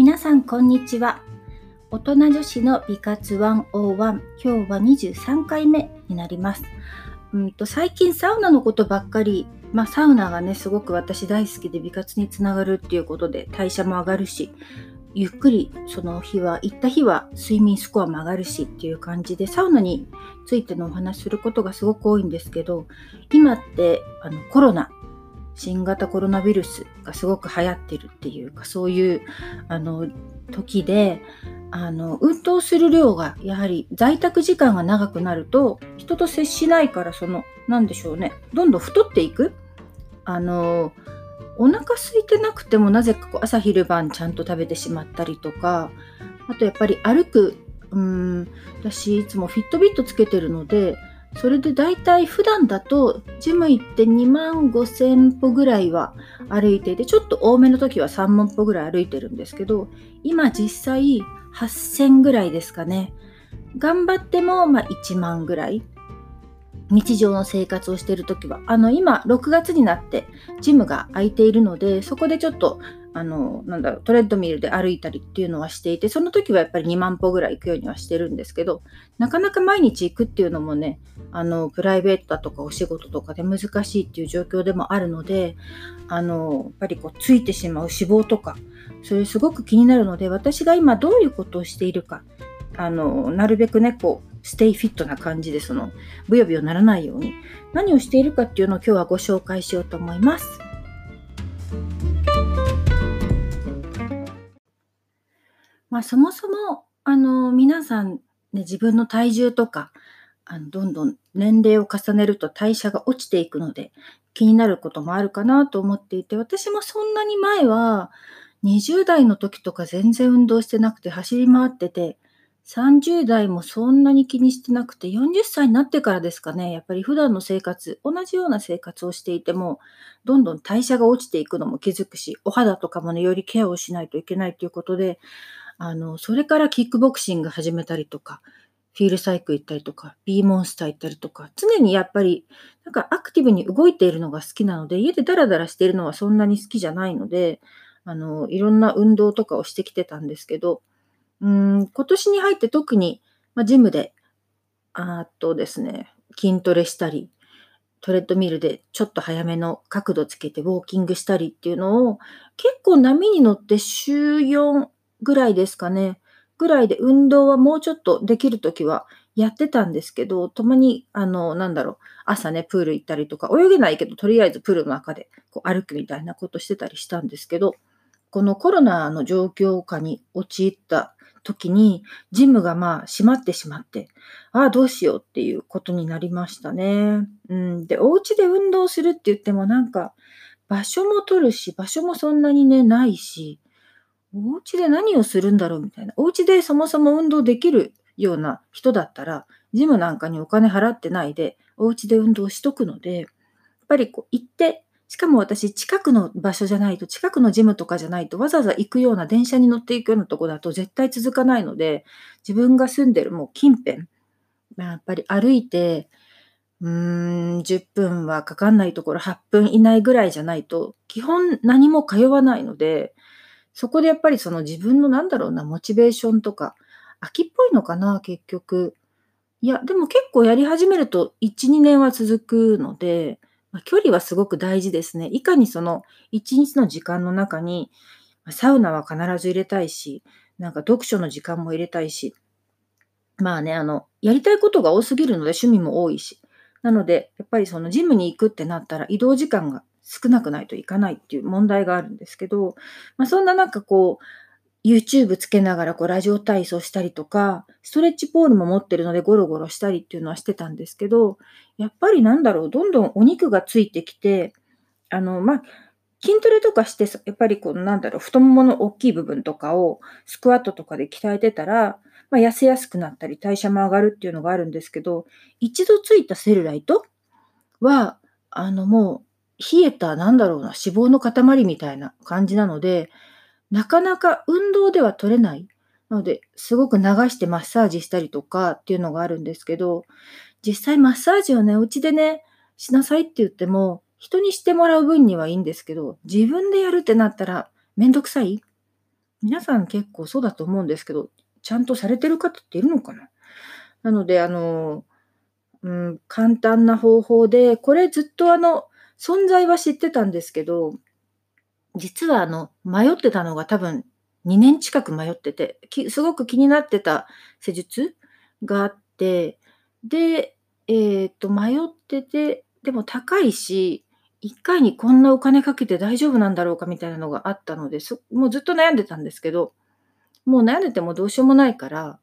皆さんこんにちは。大人女子の美活101今日は23回目になります。うんと最近サウナのことばっかりまあサウナがねすごく私大好きで美活につながるっていうことで代謝も上がるしゆっくりその日は行った日は睡眠スコアも上がるしっていう感じでサウナについてのお話することがすごく多いんですけど今ってあのコロナ新型コロナウイルスがすごく流行ってるっていうかそういうあの時であの運動する量がやはり在宅時間が長くなると人と接しないからその何でしょうねどんどん太っていく。あのお腹空いてなくてもなぜかこう朝昼晩ちゃんと食べてしまったりとかあとやっぱり歩くうん私いつもフィットビットつけてるのでそれで大体普段だとジム行って2万5千歩ぐらいは歩いていてちょっと多めの時は3万歩ぐらい歩いてるんですけど今実際8000ぐらいですかね。頑張ってもま1万ぐらい。日常の生活をしている時は。あの今6月になってジムが空いているのでそこでちょっとあのなんだろうトレッドミルで歩いたりっていうのはしていてその時はやっぱり2万歩ぐらい行くようにはしてるんですけどなかなか毎日行くっていうのもねあのプライベートだとかお仕事とかで難しいっていう状況でもあるのであのやっぱりこうついてしまう脂肪とかそれすごく気になるので私が今どういうことをしているかあのなるべくねこうステイフィットな感じでそのブヨブヨならないように何をしているかっていうのを今日はご紹介しようと思います。まあ、そもそもあの皆さん、ね、自分の体重とかあのどんどん年齢を重ねると代謝が落ちていくので気になることもあるかなと思っていて私もそんなに前は20代の時とか全然運動してなくて走り回ってて30代もそんなに気にしてなくて40歳になってからですかねやっぱり普段の生活同じような生活をしていてもどんどん代謝が落ちていくのも気づくしお肌とかもねよりケアをしないといけないということであの、それからキックボクシング始めたりとか、フィールサイクル行ったりとか、B モンスター行ったりとか、常にやっぱり、なんかアクティブに動いているのが好きなので、家でダラダラしているのはそんなに好きじゃないので、あの、いろんな運動とかをしてきてたんですけど、うん、今年に入って特に、まあ、ジムで、あとですね、筋トレしたり、トレッドミルでちょっと早めの角度つけてウォーキングしたりっていうのを結構波に乗って週4ぐらいですかね。ぐらいで運動はもうちょっとできるときはやってたんですけど、たまに、あの、なんだろう、朝ね、プール行ったりとか、泳げないけど、とりあえずプールの中でこう歩くみたいなことしてたりしたんですけど、このコロナの状況下に陥った時に、ジムがまあ閉まってしまって、ああ、どうしようっていうことになりましたね。うん。で、お家で運動するって言ってもなんか、場所も取るし、場所もそんなにね、ないし、お家で何をするんだろうみたいな。お家でそもそも運動できるような人だったら、ジムなんかにお金払ってないで、お家で運動しとくので、やっぱりこう行って、しかも私近くの場所じゃないと、近くのジムとかじゃないと、わざわざ行くような電車に乗っていくようなとこだと絶対続かないので、自分が住んでるもう近辺、やっぱり歩いて、うーん、10分はかかんないところ8分以内ぐらいじゃないと、基本何も通わないので、そこでやっぱりその自分のなんだろうな、モチベーションとか、秋っぽいのかな、結局。いや、でも結構やり始めると1、2年は続くので、まあ、距離はすごく大事ですね。いかにその1日の時間の中に、サウナは必ず入れたいし、なんか読書の時間も入れたいし、まあね、あの、やりたいことが多すぎるので趣味も多いし。なので、やっぱりそのジムに行くってなったら移動時間が少なくないといかないっていう問題があるんですけど、まあ、そんななんかこう、YouTube つけながらこうラジオ体操したりとか、ストレッチポールも持ってるのでゴロゴロしたりっていうのはしてたんですけど、やっぱりなんだろう、どんどんお肉がついてきて、あの、まあ、筋トレとかして、やっぱりこう、なんだろう、太ももの大きい部分とかをスクワットとかで鍛えてたら、まあ、痩せやすくなったり代謝も上がるっていうのがあるんですけど、一度ついたセルライトは、あのもう冷えた、なんだろうな、脂肪の塊みたいな感じなので、なかなか運動では取れない。なので、すごく流してマッサージしたりとかっていうのがあるんですけど、実際マッサージをね、うちでね、しなさいって言っても、人にしてもらう分にはいいんですけど、自分でやるってなったらめんどくさい皆さん結構そうだと思うんですけど、ちゃんとされてる方っているのかな？なので、あの、うん、簡単な方法で、これずっとあの、存在は知ってたんですけど、実はあの、迷ってたのが多分2年近く迷ってて、すごく気になってた施術があって、で、えっ、ー、と、迷ってて、でも高いし、1回にこんなお金かけて大丈夫なんだろうかみたいなのがあったので、もうずっと悩んでたんですけど、もう悩んでてもどうしようもないから、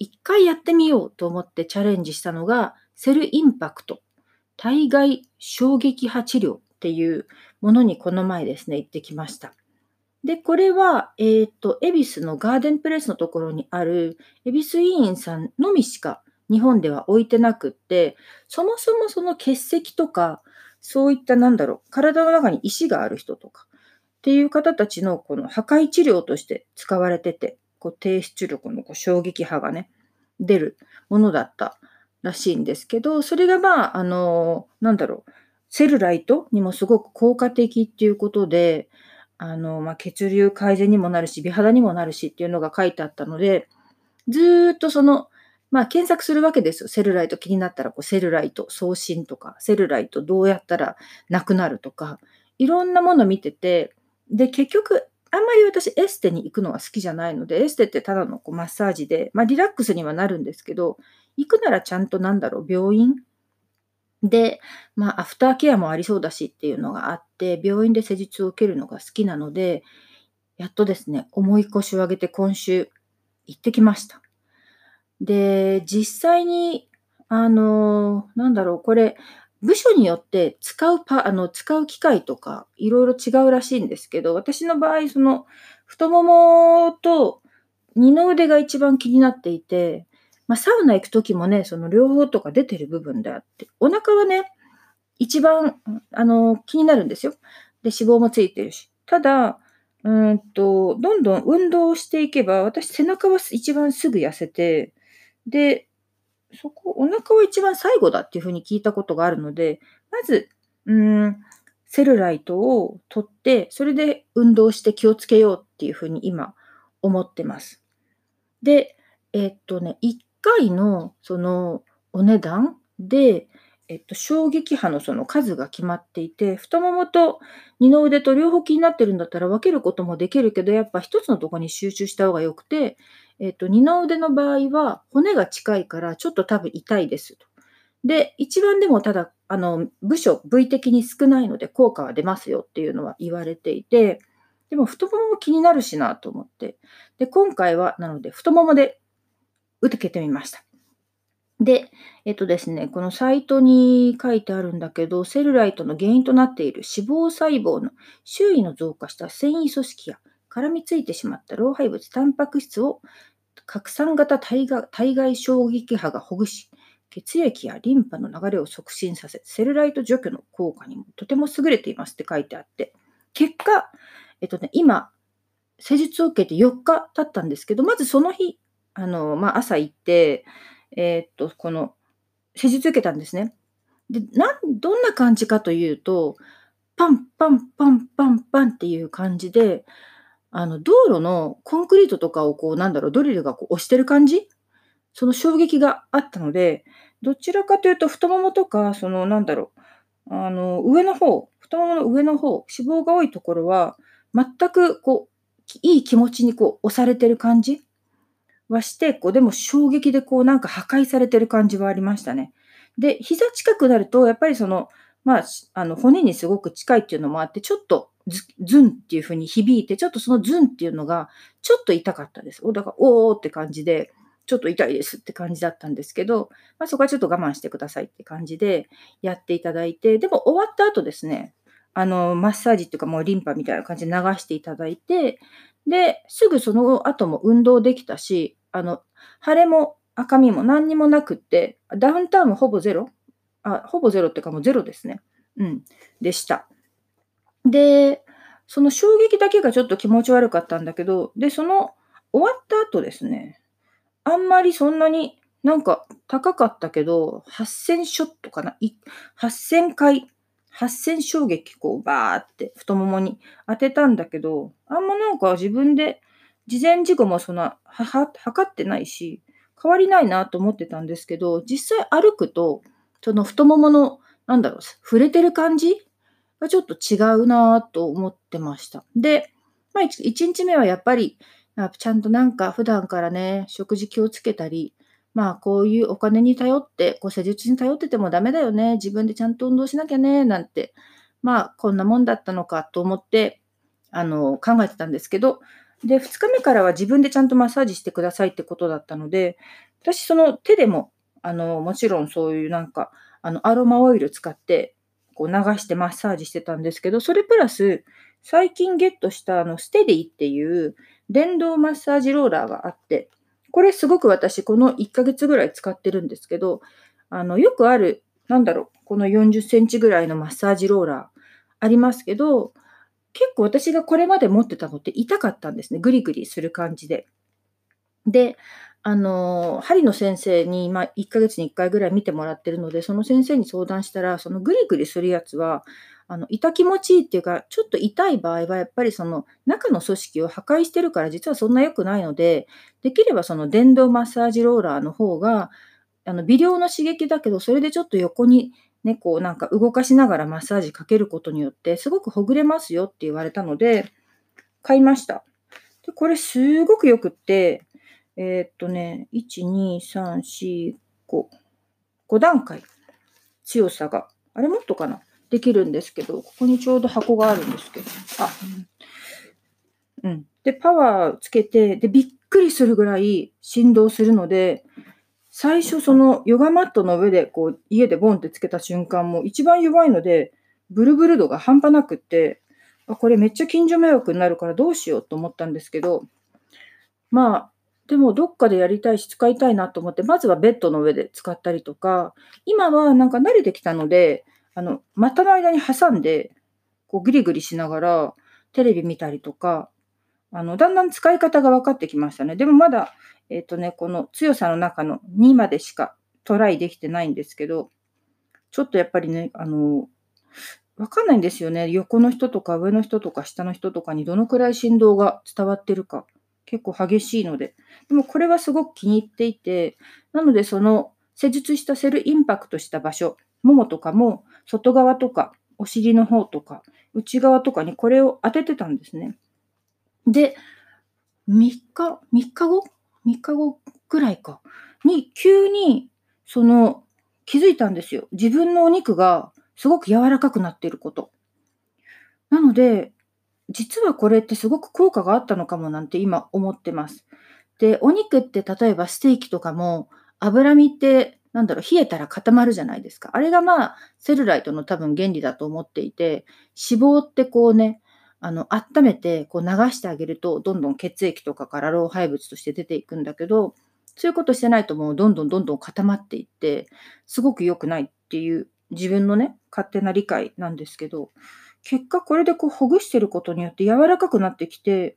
1回やってみようと思ってチャレンジしたのが、セルインパクト、体外衝撃波治療っていうものにこの前ですね、行ってきました。で、これは、えっ、ー、と、恵比寿のガーデンプレスのところにある、恵比寿医院さんのみしか日本では置いてなくって、そもそもその結石とか、そういったなんだろう、体の中に石がある人とか、っていう方たちのこの破壊治療として使われてて、こう低出力のこう衝撃波がね、出るものだったらしいんですけど、それがまあ、あの、なんだろう、セルライトにもすごく効果的っていうことで、あの、まあ、血流改善にもなるし、美肌にもなるしっていうのが書いてあったので、ずっとその、まあ、検索するわけですよ。セルライト気になったら、こう、セルライト送信とか、セルライトどうやったらなくなるとか、いろんなもの見てて、で、結局、あんまり私エステに行くのは好きじゃないので、エステってただのこうマッサージで、まあリラックスにはなるんですけど、行くならちゃんとなんだろう、病院？で、まあアフターケアもありそうだしっていうのがあって、病院で施術を受けるのが好きなので、やっとですね、重い腰を上げて今週行ってきました。で、実際に、あの、なんだろう、これ、部署によって使うパ、あの、使う機械とか、いろいろ違うらしいんですけど、私の場合、その、太ももと二の腕が一番気になっていて、まあ、サウナ行くときもね、その両方とか出てる部分であって、お腹はね、一番、あの、気になるんですよ。で、脂肪もついてるし。ただ、うんと、どんどん運動していけば、私背中は一番すぐ痩せて、で、そこ、お腹は一番最後だっていうふうに聞いたことがあるので、まず、うん、セルライトを取って、それで運動して気をつけようっていうふうに今思ってます。で、えっとね、1回のそのお値段で、えっと、衝撃波のその数が決まっていて、太ももと二の腕と両方気になってるんだったら分けることもできるけど、やっぱ一つのとこに集中した方が良くて、えっと、二の腕の場合は骨が近いからちょっと多分痛いですと。で、一番でもただ、あの、部署、部位的に少ないので効果は出ますよっていうのは言われていて、でも太もも気になるしなと思って。で、今回は、なので太ももで受けてみました。で、えっとですね、このサイトに書いてあるんだけど、セルライトの原因となっている脂肪細胞の周囲の増加した繊維組織や絡みついてしまった老廃物、タンパク質を拡散型体外衝撃波がほぐし、血液やリンパの流れを促進させ、セルライト除去の効果にもとても優れていますって書いてあって、結果、えっとね、今、施術を受けて4日経ったんですけど、まずその日、あの、まあ、朝行って、えー、っと、この、施術受けたんですね。で、なん、どんな感じかというと、パンパンパンパンパンっていう感じで、あの、道路のコンクリートとかをこう、なんだろう、ドリルがこう押してる感じ？その衝撃があったので、どちらかというと太ももとか、その、なんだろう、あの、上の方、太ももの上の方、脂肪が多いところは、全くこう、いい気持ちにこう押されてる感じ？はして、こう、でも衝撃でこうなんか破壊されてる感じはありましたね。で、膝近くなると、やっぱりその、まあ、あの、骨にすごく近いっていうのもあって、ちょっとズズンっていう風に響いて、ちょっとそのズンっていうのが、ちょっと痛かったです。お、だから、おーって感じで、ちょっと痛いですって感じだったんですけど、まあ、そこはちょっと我慢してくださいって感じでやっていただいて、でも終わった後ですね、あの、マッサージっていうかもうリンパみたいな感じで流していただいて、で、すぐその後も運動できたし、あの、腫れも赤みも何にもなくって、ダウンタウンもほぼゼロ？あ、ほぼゼロっていうかもうゼロですね。うん、でした。で、その衝撃だけがちょっと気持ち悪かったんだけど、で、その終わった後ですね、あんまりそんなになんか高かったけど、8000ショットかな ?8000 回、8000衝撃こうバーって太ももに当てたんだけど、あんまなんか自分で事前事後もそんな、は、は、測ってないし、変わりないなと思ってたんですけど、実際歩くと、その太ももの、なんだろう、触れてる感じがちょっと違うなと思ってました。で、まあ、1日目はやっぱり、ちゃんとなんか普段からね、食事気をつけたり、まあこういうお金に頼って、こう施術に頼っててもダメだよね。自分でちゃんと運動しなきゃね、なんて、まあこんなもんだったのかと思って、あの、考えてたんですけど、で、2日目からは自分でちゃんとマッサージしてくださいってことだったので、私その手でも、あの、もちろんそういうなんか、あの、アロマオイル使って、こう流してマッサージしてたんですけど、それプラス、最近ゲットしたあの、ステディっていう電動マッサージローラーがあって、これすごく私この1ヶ月ぐらい使ってるんですけど、あの、よくある、なんだろう、この40センチぐらいのマッサージローラーありますけど、結構私がこれまで持ってたのって痛かったんですね。グリグリする感じで。で、あの、針の先生に、まあ、1ヶ月に1回ぐらい見てもらってるので、その先生に相談したら、そのグリグリするやつは、あの、痛気持ちいいっていうか、ちょっと痛い場合は、やっぱりその中の組織を破壊してるから、実はそんな良くないので、できればその電動マッサージローラーの方が、あの、微量の刺激だけど、それでちょっと横にね、こうなんか動かしながらマッサージかけることによって、すごくほぐれますよって言われたので、買いました。で、これすごくよくって、えー、っとね、1、2、3、4、5、5段階強さが、あれもっとかなできるんですけど、ここにちょうど箱があるんですけど、あ、うん。で、パワーつけて、で、びっくりするぐらい振動するので、最初そのヨガマットの上でこう家でボンってつけた瞬間も一番弱いので、ブルブル度が半端なくって、あ、これめっちゃ近所迷惑になるからどうしようと思ったんですけど、まあ、でもどっかでやりたいし使いたいなと思って、まずはベッドの上で使ったりとか、今はなんか慣れてきたので、あの、股の間に挟んで、こうグリグリしながらテレビ見たりとか、あの、だんだん使い方が分かってきましたね。でもまだえっ、ー、とね、この強さの中の2までしかトライできてないんですけど、ちょっとやっぱりね、あの、わかんないんですよね。横の人とか上の人とか下の人とかにどのくらい振動が伝わってるか。結構激しいので。でもこれはすごく気に入っていて、なのでその施術したセルインパクトした場所、ももとかも外側とかお尻の方とか内側とかにこれを当ててたんですね。で、3日、3日後？3日後ぐらいか、に急に、その、気づいたんですよ。自分のお肉がすごく柔らかくなっていること。なので、実はこれってすごく効果があったのかもなんて今思ってます。で、お肉って例えばステーキとかも脂身ってなんだろう、冷えたら固まるじゃないですか。あれがまあ、セルライトの多分原理だと思っていて、脂肪ってこうね、あの、温めてこう流してあげると、どんどん血液とかから老廃物として出ていくんだけど、そういうことしてないともうどんどんどんどん固まっていって、すごく良くないっていう自分のね、勝手な理解なんですけど、結果これでこうほぐしてることによって柔らかくなってきて、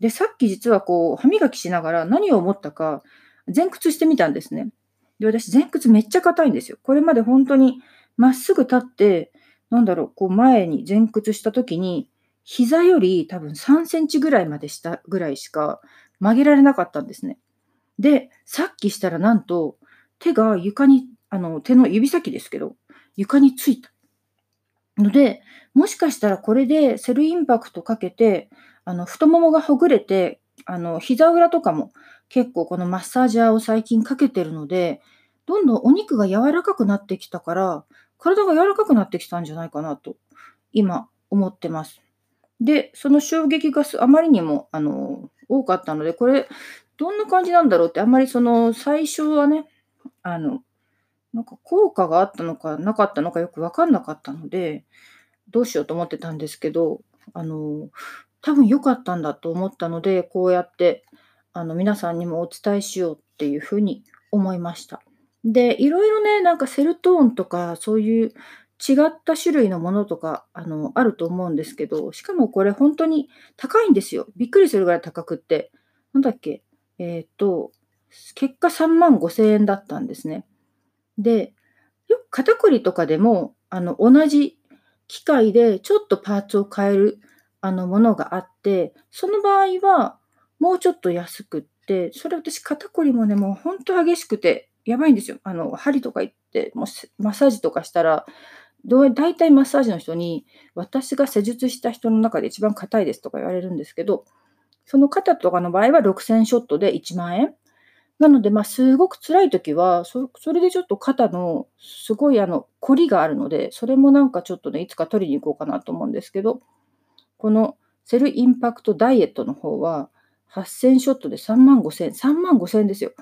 で、さっき実はこう歯磨きしながら何を思ったか前屈してみたんですね。で、私前屈めっちゃ硬いんですよ。これまで本当にまっすぐ立って、なんだろう、こう前に前屈した時に膝より多分3センチぐらいまで下ぐらいしか曲げられなかったんですね。で、さっきしたらなんと手が床に、あの手の指先ですけど、床についた。ので、もしかしたらこれでセルインパクトかけて、あの太ももがほぐれて、あの膝裏とかも結構このマッサージャーを最近かけてるので、どんどんお肉が柔らかくなってきたから、体が柔らかくなってきたんじゃないかなと、今思ってます。で、その衝撃があまりにも、あの、多かったので、これ、どんな感じなんだろうって、あんまりその、最初はね、あの、なんか効果があったのかなかったのかよくわかんなかったので、どうしようと思ってたんですけど、あの、多分良かったんだと思ったので、こうやって、あの、皆さんにもお伝えしようっていうふうに思いました。で、いろいろね、なんかセルトーンとか、そういう違った種類のものとか、あの、あると思うんですけど、しかもこれ本当に高いんですよ。びっくりするぐらい高くって。なんだっけ？えっ、と、結果3万5千円だったんですね。で、よく肩こりとかでも、あの、同じ機械でちょっとパーツを変えるあのものがあって、その場合は、もうちょっと安くって、それ私肩こりもね、もうほんと激しくて、やばいんですよ。あの、針とか行って、もうマッサージとかしたら、どう大体マッサージの人に、私が施術した人の中で一番硬いですとか言われるんですけど、その肩とかの場合は6000ショットで1万円。なので、まあ、すごく辛い時は、そそれでちょっと肩のすごいあの、凝りがあるので、それもなんかちょっとね、いつか取りに行こうかなと思うんですけど、このセルインパクトダイエットの方は、8000ショットで3万5000 3万5000ですよ。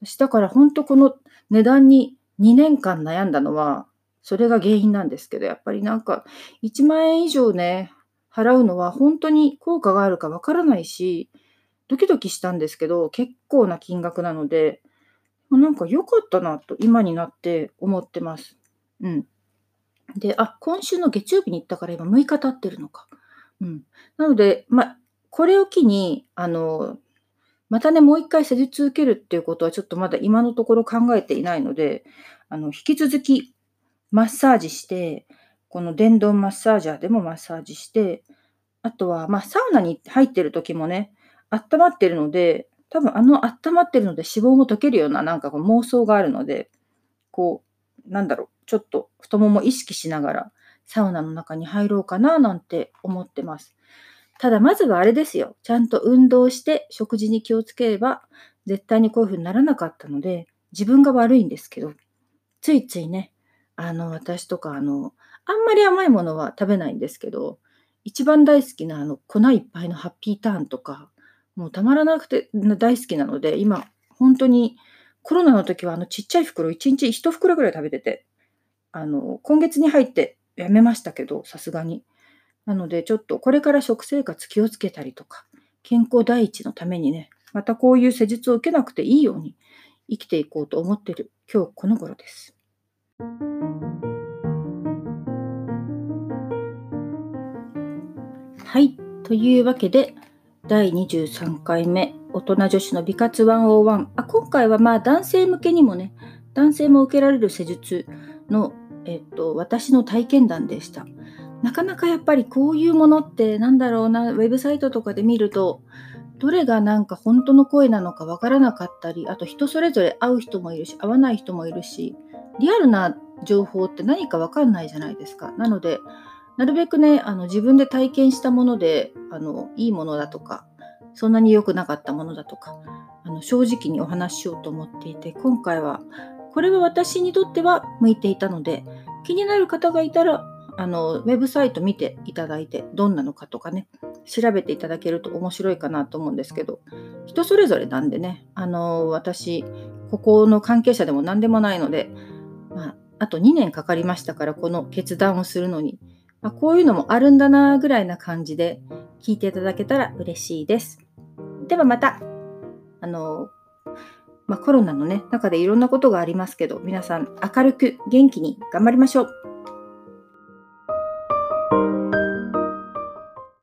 私だから本当この値段に2年間悩んだのは、それが原因なんですけど、やっぱりなんか1万円以上ね、払うのは本当に効果があるかわからないし、ドキドキしたんですけど、結構な金額なので、なんか良かったなと今になって思ってます。うん。で、あ、今週の月曜日に行ったから今6日経ってるのか。うん。なので、ま、これを機に、あの、またね、もう一回施術受けるっていうことはちょっとまだ今のところ考えていないので、あの、引き続きマッサージして、この電動マッサージャーでもマッサージして、あとは、まあ、サウナに入ってる時もね、温まってるので、多分あの温まってるので脂肪も溶けるようななんかこう妄想があるので、こう、なんだろう、ちょっと太もも意識しながらサウナの中に入ろうかななんて思ってます。ただまずはあれですよ。ちゃんと運動して食事に気をつければ絶対にこういう風にならなかったので自分が悪いんですけど、ついついね、あの、私とか、あの、あんまり甘いものは食べないんですけど、一番大好きなあの粉いっぱいのハッピーターンとか、もうたまらなくて大好きなので、今、本当にコロナの時はあのちっちゃい袋、1日1袋ぐらい食べてて、あの、今月に入ってやめましたけど、さすがに。なので、ちょっとこれから食生活気をつけたりとか、健康第一のためにね、またこういう施術を受けなくていいように生きていこうと思ってる今日この頃です。はい。というわけで、第23回目、大人女子の美活101。あ今回はまあ男性向けにもね、男性も受けられる施術の、えっと、私の体験談でした。なかなかやっぱりこういうものってなんだろうな、ウェブサイトとかで見ると、どれがなんか本当の声なのかわからなかったり、あと人それぞれ会う人もいるし、会わない人もいるし、リアルな情報って何かわかんないじゃないですか。なので、なるべくね、あの自分で体験したもので、あのいいものだとか、そんなに良くなかったものだとか、あの正直にお話ししようと思っていて、今回は、これは私にとっては向いていたので、気になる方がいたら、あのウェブサイト見ていただいて、どんなのかとかね、調べていただけると面白いかなと思うんですけど、人それぞれなんでね、あの私、ここの関係者でも何でもないので、まあ、あと2年かかりましたから、この決断をするのに。あ、こういうのもあるんだなぐらいな感じで聞いていただけたら嬉しいです。ではまた、あの、まあ、コロナのね、中でいろんなことがありますけど、皆さん明るく元気に頑張りましょう。